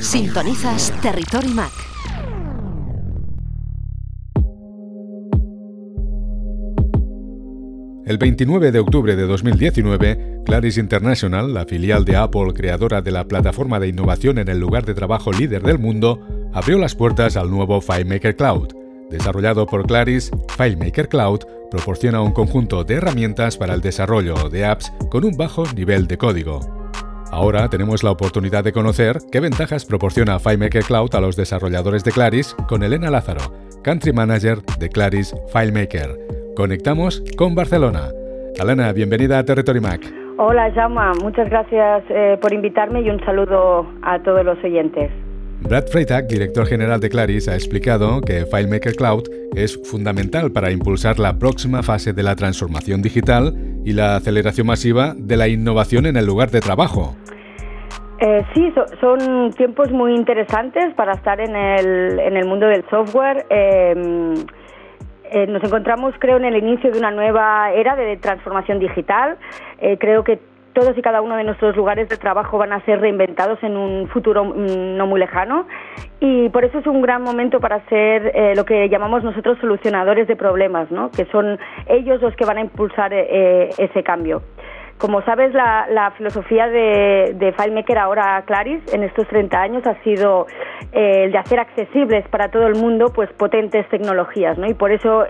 Sintonizas Territory Mac. El 29 de octubre de 2019, Claris International, la filial de Apple creadora de la plataforma de innovación en el lugar de trabajo líder del mundo, abrió las puertas al nuevo FileMaker Cloud. Desarrollado por Claris, FileMaker Cloud proporciona un conjunto de herramientas para el desarrollo de apps con un bajo nivel de código. Ahora tenemos la oportunidad de conocer qué ventajas proporciona FileMaker Cloud a los desarrolladores de Claris con Elena Lázaro, Country Manager de Claris FileMaker. Conectamos con Barcelona. Elena, bienvenida a Territory Mac. Hola, Jaume. Muchas gracias eh, por invitarme y un saludo a todos los oyentes. Brad Freitag, director general de Claris, ha explicado que FileMaker Cloud es fundamental para impulsar la próxima fase de la transformación digital y la aceleración masiva de la innovación en el lugar de trabajo. Eh, sí, son tiempos muy interesantes para estar en el, en el mundo del software. Em, eh, nos encontramos, creo, en el inicio de una nueva era de transformación digital. Eh, creo que todos y cada uno de nuestros lugares de trabajo van a ser reinventados en un futuro mm, no muy lejano y por eso es un gran momento para ser eh, lo que llamamos nosotros solucionadores de problemas, ¿no? que son ellos los que van a impulsar eh, eh, ese cambio. Como sabes, la, filosofía de, FileMaker ahora Claris en estos 30 años ha sido el de hacer accesibles para todo el mundo pues potentes tecnologías, ¿no? Y por eso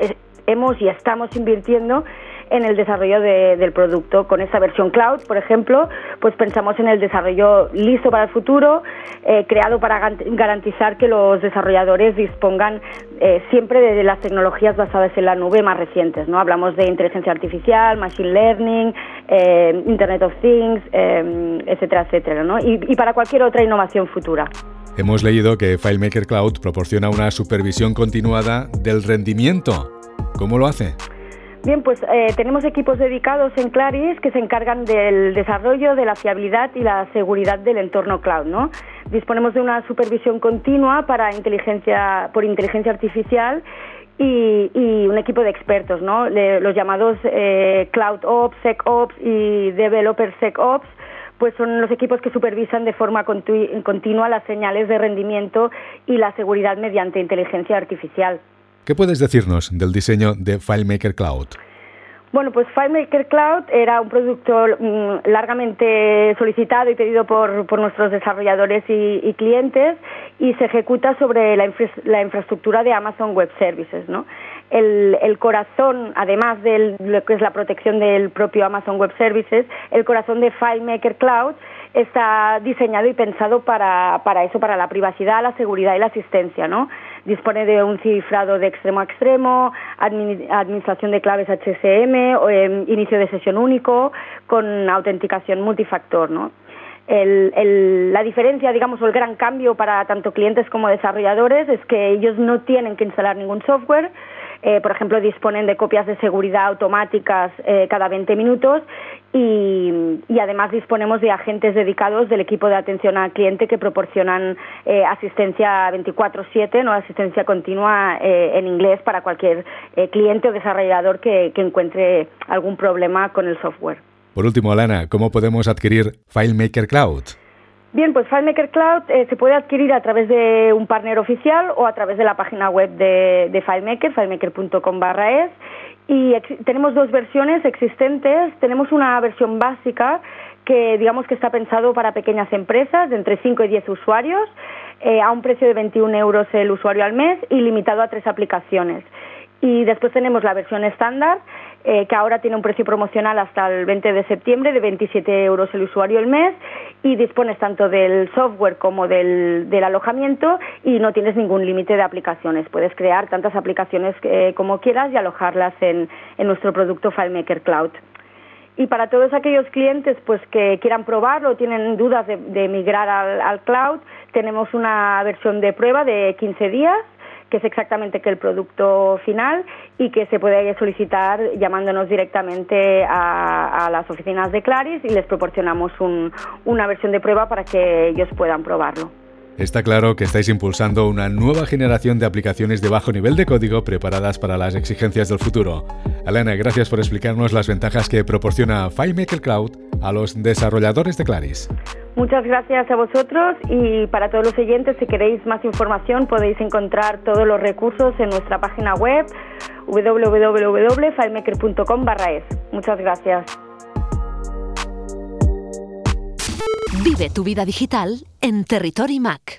hemos y estamos invirtiendo en el desarrollo del producto. Con esta versión cloud, por ejemplo, pues pensamos en el desarrollo listo para el futuro, eh, creado para garantizar que los desarrolladores dispongan eh, siempre de las tecnologías basadas en la nube más recientes. ¿no? Hablamos de inteligencia artificial, machine learning, eh, Internet of Things, etcétera, etcétera, y para cualquier otra innovación futura. Hemos leído que FileMaker Cloud proporciona una supervisión continuada del rendimiento. ¿Cómo lo hace? Bien, pues eh, tenemos equipos dedicados en Claris que se encargan del desarrollo, de la fiabilidad y la seguridad del entorno cloud, ¿no? Disponemos de una supervisión continua para inteligencia, por inteligencia artificial y, un equipo de expertos, ¿no? los llamados eh, Cloud Ops, SecOps y Developer SecOps, pues son los equipos que supervisan de forma continua las señales de rendimiento y la seguridad mediante inteligencia artificial. ¿Qué puedes decirnos del diseño de FileMaker Cloud? Bueno, pues FileMaker Cloud era un producto mm, largamente solicitado y pedido por, nuestros desarrolladores y, clientes y se ejecuta sobre la, infraestructura de Amazon Web Services. ¿no? El, el, corazón, además de lo que es la protección del propio Amazon Web Services, el corazón de FileMaker Cloud está diseñado y pensado para, para eso, para la privacidad, la seguridad y la asistencia, ¿no? Dispone de un cifrado de extremo a extremo, administración de claves HSM, em, inicio de sesión único, con autenticación multifactor, ¿no? la diferencia, digamos, o el gran cambio para tanto clientes como desarrolladores es que ellos no tienen que instalar ningún software, eh, por ejemplo, disponen de copias de seguridad automáticas eh, cada 20 minutos y, además disponemos de agentes dedicados del equipo de atención al cliente que proporcionan eh, asistencia 24/7, no asistencia continua en inglés para cualquier cliente o desarrollador que encuentre algún problema con el software. Por último, Alana, ¿cómo podemos adquirir FileMaker Cloud? Bien, pues FileMaker Cloud eh, se puede adquirir a través de un partner oficial o a través de la página web de, FileMaker, filemaker.com barra es. Y tenemos dos versiones existentes. Tenemos una versión básica que digamos que está pensado para pequeñas empresas de entre 5 y 10 usuarios eh, a un precio de 21 euros el usuario al mes y limitado a tres aplicaciones. Y después tenemos la versión estándar, eh, que ahora tiene un precio promocional hasta el 20 de septiembre de 27 euros el usuario el mes y dispones tanto del software como del, alojamiento y no tienes ningún límite de aplicaciones. Puedes crear tantas aplicaciones eh, como quieras y alojarlas en, nuestro producto FileMaker Cloud. Y para todos aquellos clientes pues que quieran probarlo tienen dudas de, migrar al cloud, tenemos una versión de prueba de 15 días que es exactamente que el producto final y que se puede solicitar llamándonos directamente a, las oficinas de Claris y les proporcionamos una versión de prueba para que ellos puedan probarlo. Está claro que estáis impulsando una nueva generación de aplicaciones de bajo nivel de código preparadas para las exigencias del futuro. Elena, gracias por explicarnos las ventajas que proporciona FileMaker Cloud a los desarrolladores de Claris. Muchas gracias a vosotros y para todos los oyentes, si queréis más información, podéis encontrar todos los recursos en nuestra página web www.filemaker.com es. Muchas gracias. Vive tu vida digital en Territory Mac.